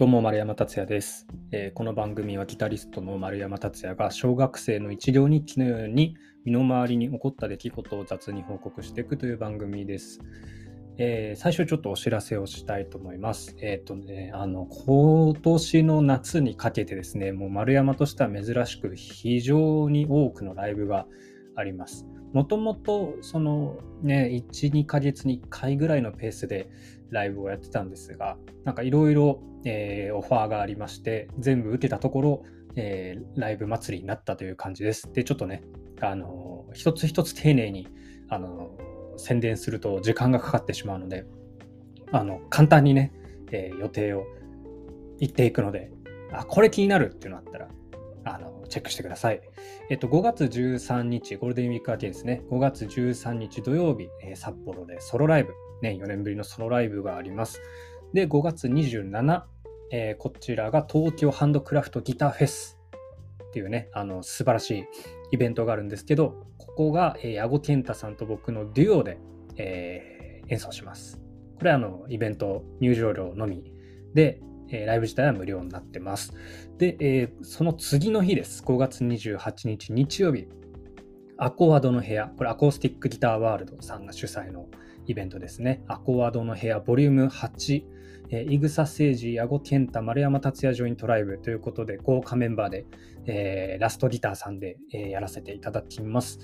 どうも丸山達也です、えー、この番組はギタリストの丸山達也が小学生の一行日記のように身の回りに起こった出来事を雑に報告していくという番組です。えー、最初ちょっとお知らせをしたいと思います。えっ、ー、とね、あの、今年の夏にかけてですね、もう丸山としては珍しく非常に多くのライブがあります。もともとそのね、1、2ヶ月に1回ぐらいのペースでライブをやってたんですが、なんかいろいろオファーがありまして、全部受けたところ、えー、ライブ祭りになったという感じです。で、ちょっとね、あの、一つ一つ丁寧に、あの、宣伝すると時間がかかってしまうので、あの、簡単にね、えー、予定を言っていくので、あ、これ気になるっていうのあったら、あの、チェックしてください。えっと、5月13日、ゴールデンウィーク明けですね、5月13日土曜日、えー、札幌でソロライブ、ね、4年ぶりのソロライブがあります。で、5月27、えー、こちらが東京ハンドクラフトギターフェスっていうね、あの、素晴らしいイベントがあるんですけど、ここが、えー、矢後健太さんと僕のデュオで、えー、演奏します。これはあの、イベント入場料のみで、えー、ライブ自体は無料になってます。で、えー、その次の日です。5月28日日曜日。アコワドの部屋。これアコースティックギターワールドさんが主催のイベントですね。アコワードの部屋ボリューム8。えー、イグサ誠治、矢後健太、丸山達也ジョイントライブということで、豪華メンバーで、えー、ラストギターさんで、えー、やらせていただきます。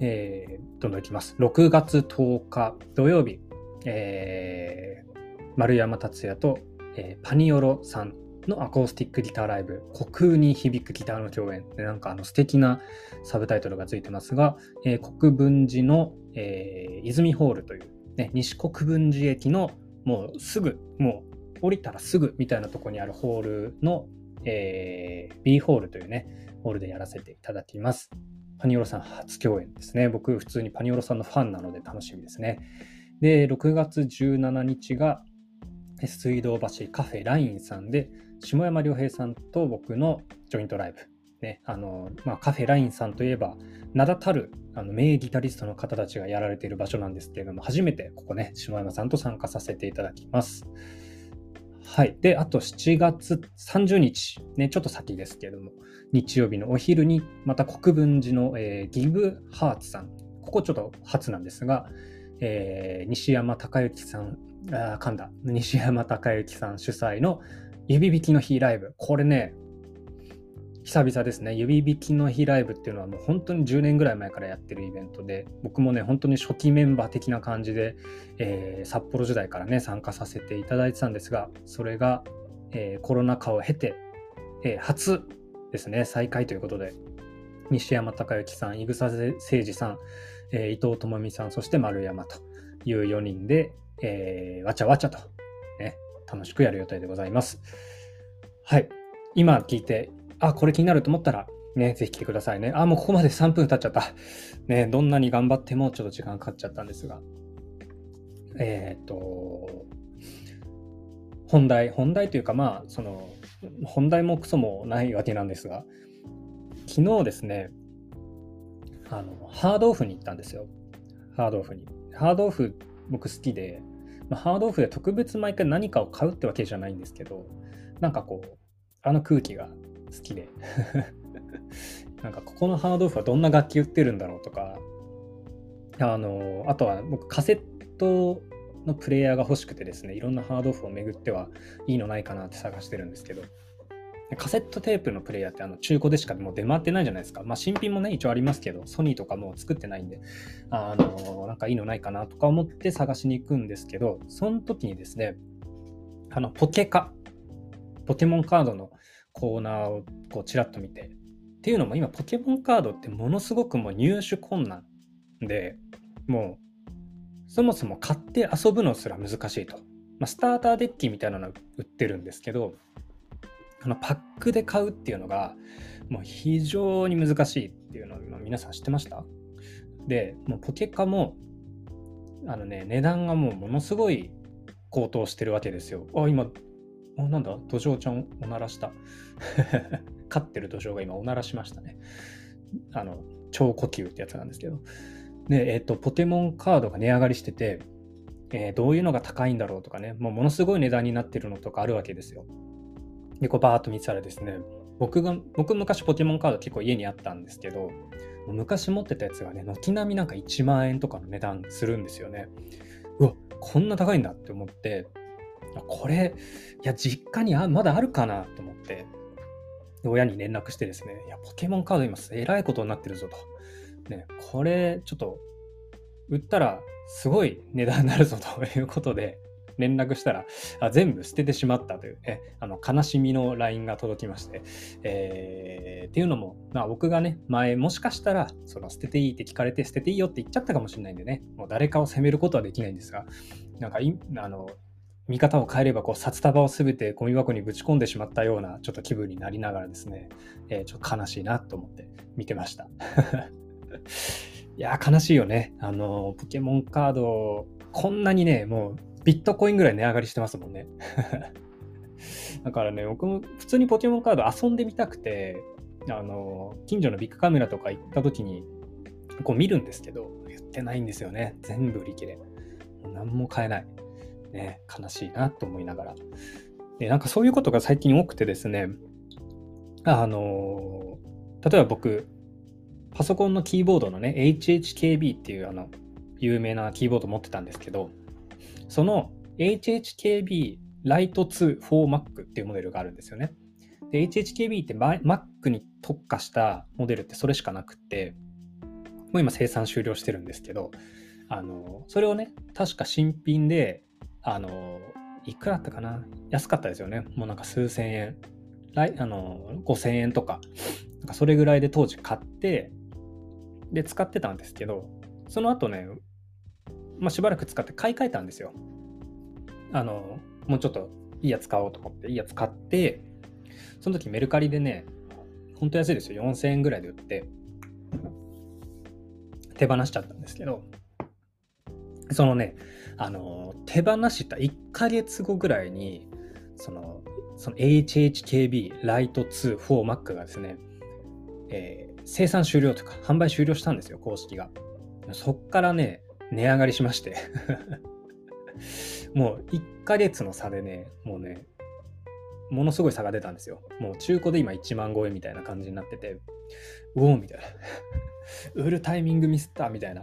えー、どんどんいきます。6月10日土曜日、えー、丸山達也とえー、パニオロさんのアコースティックギターライブ、虚空に響くギターの共演。でなんかあの素敵なサブタイトルがついてますが、えー、国分寺の、えー、泉ホールという、ね、西国分寺駅のもうすぐ、もう降りたらすぐみたいなとこにあるホールの、えー、B ホールというね、ホールでやらせていただきます。パニオロさん初共演ですね。僕普通にパニオロさんのファンなので楽しみですね。で、6月17日が、水道橋カフェラインさんで、下山良平さんと僕のジョイントライブ。ね、あの、まあ、カフェラインさんといえば、名だたるあの名ギタリストの方たちがやられている場所なんですけれども、初めてここね、下山さんと参加させていただきます。はい。で、あと7月30日、ね、ちょっと先ですけれども、日曜日のお昼に、また国分寺の、えー、ギブハーツさん、ここちょっと初なんですが、えー、西山隆之さんあ噛んだ。西山隆之さん主催の指引きの日ライブ。これね、久々ですね。指引きの日ライブっていうのはもう本当に10年ぐらい前からやってるイベントで、僕もね、本当に初期メンバー的な感じで、えー、札幌時代からね、参加させていただいてたんですが、それが、えー、コロナ禍を経て、えー、初ですね、再開ということで、西山隆之さん、井草誠二さん、え伊藤智美さん、そして丸山という4人で、えー、わちゃわちゃと、ね、楽しくやる予定でございます。はい。今聞いて、あ、これ気になると思ったら、ね、ぜひ来てくださいね。あ、もうここまで3分経っちゃった。ね、どんなに頑張ってもちょっと時間かかっちゃったんですが。えっ、ー、と、本題、本題というか、まあ、その、本題もクソもないわけなんですが、昨日ですね、あの、ハードオフに行ったんですよ。ハードオフに。ハードオフ僕好きで、ま、ハードオフで特別毎回何かを買うってわけじゃないんですけど、なんかこう、あの空気が好きで。なんかここのハードオフはどんな楽器売ってるんだろうとか、あの、あとは僕カセットのプレイヤーが欲しくてですね、いろんなハードオフを巡ってはいいのないかなって探してるんですけど、カセットテープのプレイヤーってあの中古でしかもう出回ってないじゃないですか。まあ新品もね、一応ありますけど、ソニーとかもう作ってないんで、あの、なんかいいのないかなとか思って探しに行くんですけど、その時にですね、あの、ポケカ、ポケモンカードのコーナーをこうちらっと見て、っていうのも今ポケモンカードってものすごくもう入手困難で、もうそもそも買って遊ぶのすら難しいと。まあ、スターターデッキみたいなの売ってるんですけど、あのパックで買うっていうのがもう非常に難しいっていうのを皆さん知ってました？で、もうポケカもあのね、値段がもうものすごい高騰してるわけですよ。あ、今、あ、なんだ、土壌ちゃんおならした。飼ってる土壌が今おならしましたね。あの、超呼吸ってやつなんですけど。で、えっ、ー、と、ポケモンカードが値上がりしてて、えー、どういうのが高いんだろうとかね、もうものすごい値段になってるのとかあるわけですよ。で、こうバーっと見てたらですね、僕が、僕昔ポケモンカード結構家にあったんですけど、昔持ってたやつがね、軒並みなんか1万円とかの値段するんですよね。うわ、こんな高いんだって思って、これ、いや、実家にあまだあるかな？と思って、親に連絡してですね、いや、ポケモンカード今、えらいことになってるぞと。ね、これ、ちょっと、売ったら、すごい値段になるぞと。いうことで、連絡したら、あ全部捨ててしまったという、ね、あの悲しみの LINE が届きまして、えー、っていうのも、まあ、僕がね、前もしかしたら、その捨てていいって聞かれて、捨てていいよって言っちゃったかもしれないんでね、もう誰かを責めることはできないんですが、なんかい、あの、見方を変えればこう札束を全てゴミ箱にぶち込んでしまったようなちょっと気分になりながらですね、えー、ちょっと悲しいなと思って見てました。いや悲しいよね。あの、ポケモンカード、こんなにね、もうビットコインぐらい値上がりしてますもんね。だからね、僕も普通にポケモンカード遊んでみたくて、あの、近所のビッグカメラとか行った時に、こう見るんですけど、売ってないんですよね。全部売り切れ。何も買えない。ね、悲しいなと思いながら。で、なんかそういうことが最近多くてですね、あの、例えば僕、パソコンのキーボードのね、HHKB っていうあの、有名なキーボード持ってたんですけど、その HHKB Lite 2 for Mac っていうモデルがあるんですよね。で、HHKB って Mac に特化したモデルってそれしかなくって、もう今生産終了してるんですけど、あの、それをね、確か新品で、あの、いくらだったかな？安かったですよね。もうなんか数千円。来あの、5000円とか、なんかそれぐらいで当時買って、で、使ってたんですけど、その後ね、まあ、しばらく使って買い替えたんですよ。あの、もうちょっといいやつ買おうと思って、いいやつ買って、その時メルカリでね、ほんと安いですよ。4000円ぐらいで売って、手放しちゃったんですけど、そのね、あの、手放した1ヶ月後ぐらいに、その、その HHKB Lite 2 4 Mac がですね、えー、生産終了とか、販売終了したんですよ、公式が。そっからね、値上がりしまして もう1ヶ月の差でね、もうね、ものすごい差が出たんですよ。もう中古で今1万超えみたいな感じになってて、うおーみたいな。売るタイミングミスったみたいな。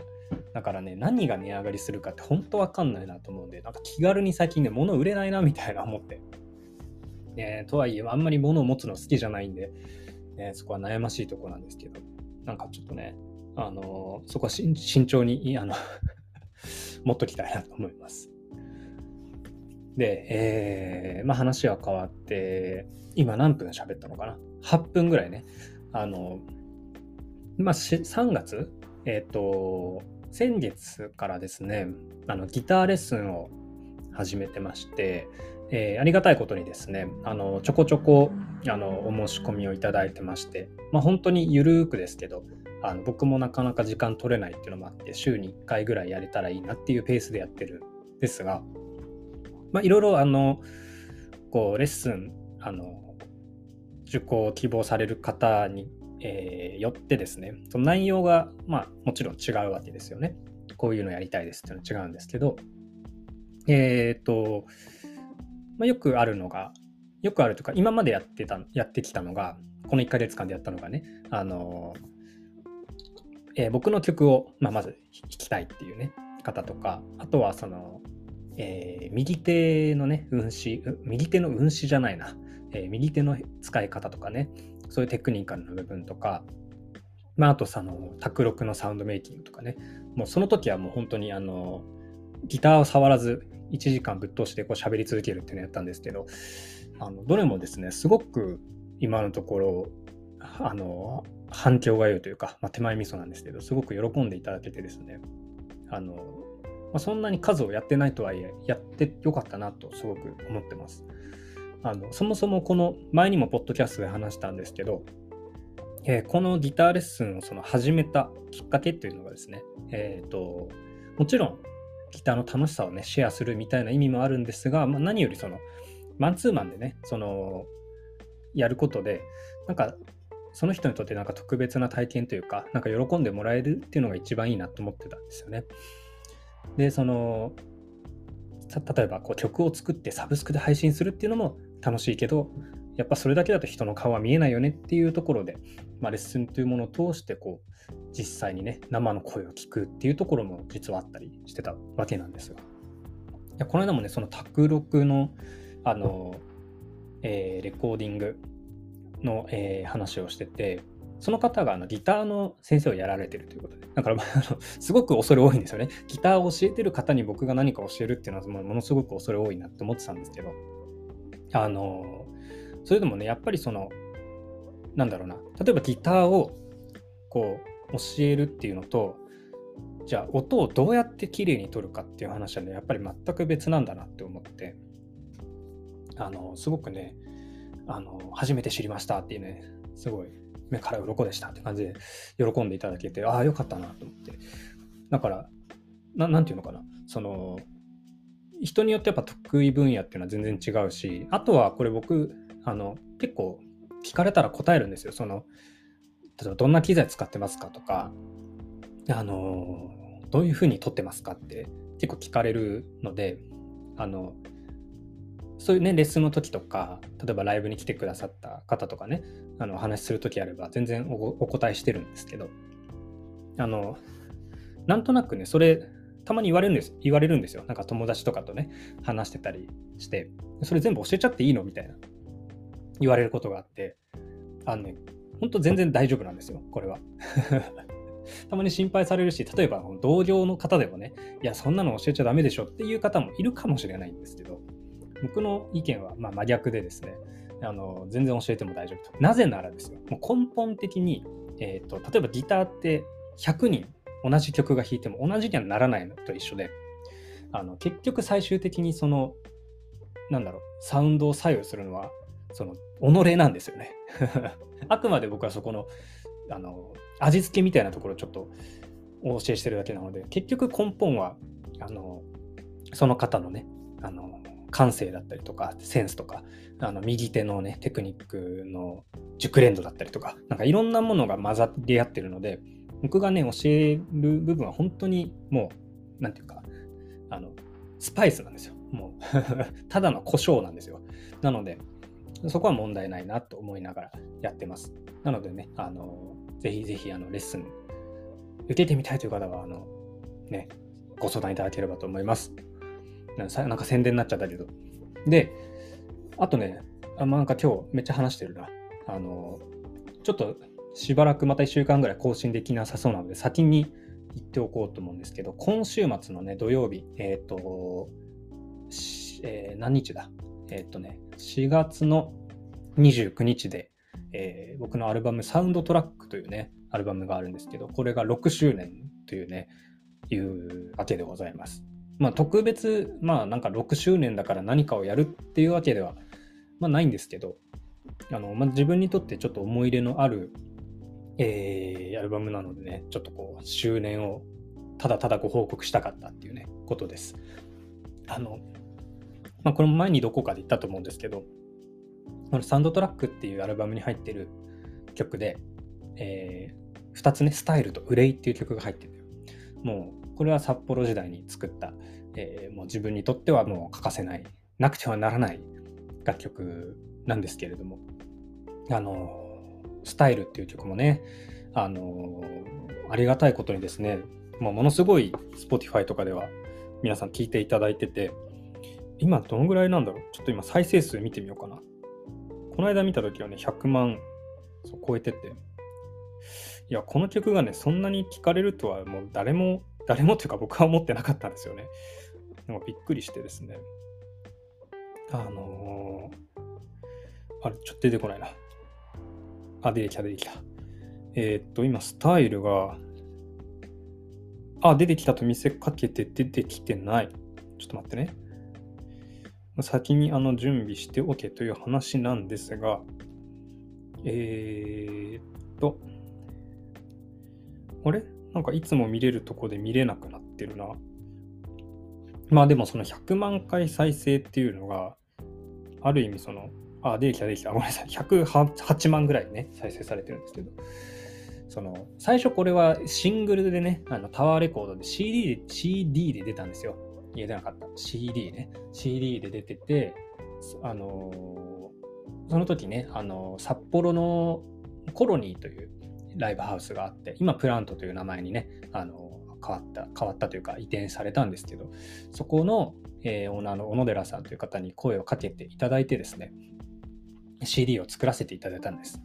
だからね、何が値上がりするかって本当わかんないなと思うんで、なんか気軽に最近ね、物売れないなみたいな思って。ね、とはいえ、あんまり物を持つの好きじゃないんで、ね、そこは悩ましいとこなんですけど、なんかちょっとね、あのそこは慎重に、あの 持っときたいなと思います。で、えー、まあ話は変わって、今何分喋ったのかな ?8 分ぐらいね。あの、まあ、3月？えっ、ー、と、先月からですね、あのギターレッスンを始めてまして、えー、ありがたいことにですね、あのちょこちょこあのお申し込みをいただいてまして、まあ、本当にゆるーくですけど、あの僕もなかなか時間取れないっていうのもあって週に1回ぐらいやれたらいいなっていうペースでやってるんですがいろいろあのこうレッスンあの受講を希望される方に、えー、よってですねその内容がまあもちろん違うわけですよね。こういうのやりたいですっていうのは違うんですけどえっ、ー、と、まあ、よくあるのがよくあるとか今までやってたやってきたのがこの1ヶ月間でやったのがねあのえー、僕の曲を、まあ、まず弾きたいっていうね、方とか、あとはその、えー、右手のね、運指、右手の運指じゃないな、えー、右手の使い方とかね、そういうテクニカルな部分とか、まあ、あとその、卓録のサウンドメイキングとかね、もうその時はもう本当にあの、ギターを触らず、1時間ぶっ通してこう喋り続けるっていうのをやったんですけど、あのどれもですね、すごく今のところ、あの、反響が良いというか、まあ、手前味噌なんですけど、すごく喜んでいただけてですね、あの、まあ、そんなに数をやってないとはいえ、やってよかったなとすごく思ってます。あのそもそもこの前にもポッドキャストで話したんですけど、えー、このギターレッスンをその始めたきっかけっていうのがですね、えっ、ー、と、もちろんギターの楽しさをね、シェアするみたいな意味もあるんですが、まあ、何よりその、マンツーマンでね、その、やることで、なんかその人にとってなんか特別な体験というか、なんか喜んでもらえるっていうのが一番いいなと思ってたんですよね。で、その、例えばこう曲を作ってサブスクで配信するっていうのも楽しいけど、やっぱそれだけだと人の顔は見えないよねっていうところで、まあ、レッスンというものを通してこう実際にね生の声を聞くっていうところも実はあったりしてたわけなんですがいやこの間もねその卓録のあの、えー、レコーディングの、えー、話をしててその方があのギターの先生をやられてるということで、だからすごく恐れ多いんですよね。ギターを教えてる方に僕が何か教えるっていうのはものすごく恐れ多いなって思ってたんですけど、あの、それでもね、やっぱりその、なんだろうな、例えばギターをこう教えるっていうのと、じゃあ音をどうやって綺麗に取るかっていう話はね、やっぱり全く別なんだなって思って、あの、すごくね、あの、初めて知りましたっていうね、すごい目から鱗でしたって感じで喜んでいただけて、ああ、よかったなと思って。だから、ななんていうのかな、その、人によってやっぱ得意分野っていうのは全然違うし、あとはこれ僕、あの、結構聞かれたら答えるんですよ。その、例えばどんな機材使ってますかとか、あの、どういうふうに撮ってますかって結構聞かれるので、あの、そういうね、レッスンの時とか、例えばライブに来てくださった方とかね、あのお話しする時あれば全然お答えしてるんですけど、あの、なんとなくね、それ、たまに言われるんです、言われるんですよ。なんか友達とかとね、話してたりして、それ全部教えちゃっていいのみたいな、言われることがあって、あのね、ほんと全然大丈夫なんですよ、これは。たまに心配されるし、例えば同業の方でもね、いや、そんなの教えちゃダメでしょっていう方もいるかもしれないんですけど、僕の意見はま真逆でですね、あの全然教えても大丈夫と。なぜならですよ、もう根本的に、えーと、例えばギターって100人同じ曲が弾いても同じにはならないのと一緒で、あの結局最終的にその、なんだろう、サウンドを左右するのは、その、己なんですよね。あくまで僕はそこの、あの、味付けみたいなところをちょっとお教えしてるだけなので、結局根本は、あの、その方のね、あの、感性だったりとか、センスとか、あの右手のね、テクニックの熟練度だったりとか、なんかいろんなものが混ざり合ってるので、僕がね、教える部分は本当にもう、なんていうか、あの、スパイスなんですよ。もう ただの胡椒なんですよ。なので、そこは問題ないなと思いながらやってます。なのでね、あの、ぜひぜひ、あの、レッスン受けてみたいという方は、あの、ね、ご相談いただければと思います。なんか宣伝になっちゃったけど。で、あとね、あまあ、なんか今日めっちゃ話してるな。あの、ちょっとしばらくまた1週間ぐらい更新できなさそうなので、先に言っておこうと思うんですけど、今週末のね、土曜日、えっ、ー、と、えー、何日だ？えっ、ー、とね、4月の29日で、えー、僕のアルバム、サウンドトラックというね、アルバムがあるんですけど、これが6周年というね、いうわけでございます。まあ、特別、まあ、なんか6周年だから何かをやるっていうわけでは、まあ、ないんですけど、あのまあ、自分にとってちょっと思い入れのある、えー、アルバムなのでね、ちょっとこう、周年をただただご報告したかったっていうね、ことです。あの、まあ、これも前にどこかで言ったと思うんですけど、このサウンドトラックっていうアルバムに入ってる曲で、えー、2つね、スタイルと憂いっていう曲が入ってる。もうこれは札幌時代に作った、えー、もう自分にとってはもう欠かせない、なくてはならない楽曲なんですけれども、あの、スタイルっていう曲もね、あの、ありがたいことにですね、もうものすごい Spotify とかでは皆さん聞いていただいてて、今どのぐらいなんだろう？ちょっと今再生数見てみようかな。この間見た時はね、100万超えてて、いや、この曲がね、そんなに聴かれるとはもう誰も誰もっていうか僕は思ってなかったんですよね。なんかびっくりしてですね。あのー、あれ、ちょっと出てこないな。あ、出てきた、出てきた。えー、っと、今、スタイルが、あ、出てきたと見せかけて出てきてない。ちょっと待ってね。先にあの準備しておけという話なんですが、えー、っと、あれ？なんかいつも見れるとこで見れなくなってるな。まあでもその100万回再生っていうのが、ある意味その、あ、できたできた。ごめんなさい。108万ぐらいね、再生されてるんですけど。その、最初これはシングルでね、あのタワーレコードで CD で、CD で出たんですよ。いや、出なかった。CD ね。CD で出てて、あのその時ね、あの、札幌のコロニーというライブハウスがあって、今プラントという名前にね、あの、変わった、変わったというか移転されたんですけど、そこの、えー、オーナーの小野寺さんという方に声をかけていただいてですね、CD を作らせていただいたんです。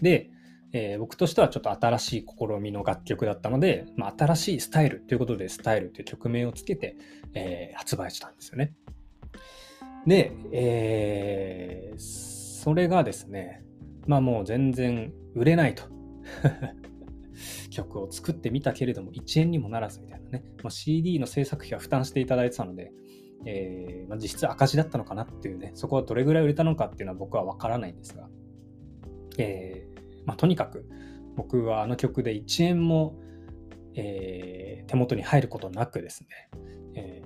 で、えー、僕としてはちょっと新しい試みの楽曲だったので、まあ、新しいスタイルということで、スタイルという曲名をつけて、えー、発売したんですよね。で、えー、それがですね、まあもう全然売れないと。曲を作ってみたけれども1円にもならずみたいなね、まあ、CD の制作費は負担していただいてたので、えー、まあ、実質赤字だったのかなっていうね、そこはどれぐらい売れたのかっていうのは僕はわからないんですが、えー、まあ、とにかく僕はあの曲で1円も、えー、手元に入ることなくですね、え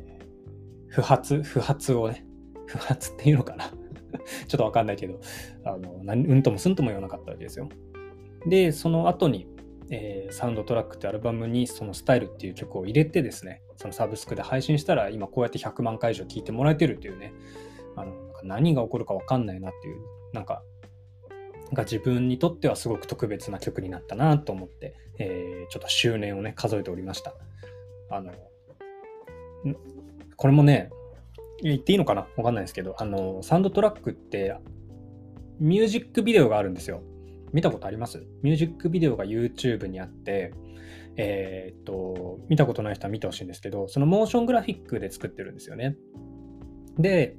不発、不発をね、不発っていうのかな ちょっとわかんないけど、あの、うんともすんとも言わなかったわけですよ。で、その後に、え、サウンドトラックってアルバムにそのスタイルっていう曲を入れてですね、そのサブスクで配信したら今こうやって100万回以上聴いてもらえてるっていうね、あの何が起こるかわかんないなっていう、なんか、が自分にとってはすごく特別な曲になったなと思って、えー、ちょっと周年をね、数えておりました。あの、これもね、言っていいのかな？わかんないですけど、あの、サウンドトラックってミュージックビデオがあるんですよ。見たことあります？ミュージックビデオが YouTube にあって、えー、っと、見たことない人は見てほしいんですけど、そのモーショングラフィックで作ってるんですよね。で、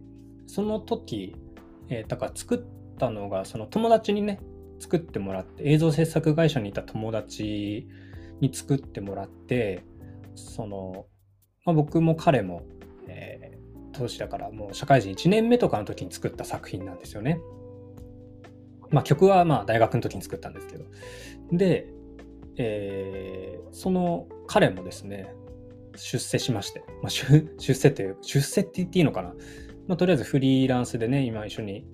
その時、えー、だから作ったのが、その友達にね、作ってもらって、映像制作会社にいた友達に作ってもらって、その、まあ、僕も彼も、えー、当時だからもう社会人1年目とかの時に作った作品なんですよね。まあ曲はまあ大学の時に作ったんですけど。で、えー、その彼もですね、出世しまして、まあ、出世という、出世って言っていいのかな？まあ、とりあえずフリーランスでね、今一緒に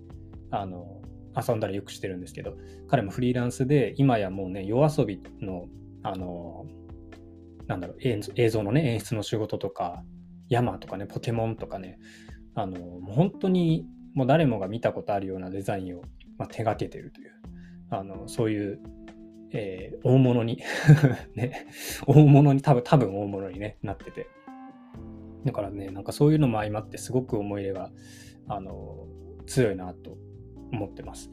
あの遊んだりよくしてるんですけど、彼もフリーランスで、今やもうね、夜遊びの、あの、なんだろう、映像のね、演出の仕事とか、山とかね、ポケモンとかね、あの、本当にもう誰もが見たことあるようなデザインをまあ、手がけてるという、あのそういう、えー、大物に ね、大物に、多分、多分大物に、ね、なってて。だからね、なんかそういうのも相まってすごく思い入れが、あの、強いなと思ってます。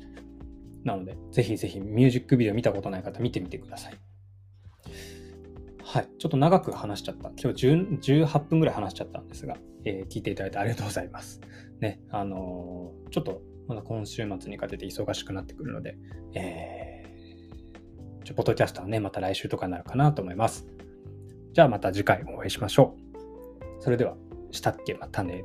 なので、ぜひぜひミュージックビデオ見たことない方見てみてください。はい。ちょっと長く話しちゃった。今日18分ぐらい話しちゃったんですが、えー、聞いていただいてありがとうございます。ね、あのー、ちょっとまだ今週末にかけて忙しくなってくるので、えー、ちょポッドキャストはね、また来週とかになるかなと思います。じゃあまた次回お会いしましょう。それでは、したっけ？またね。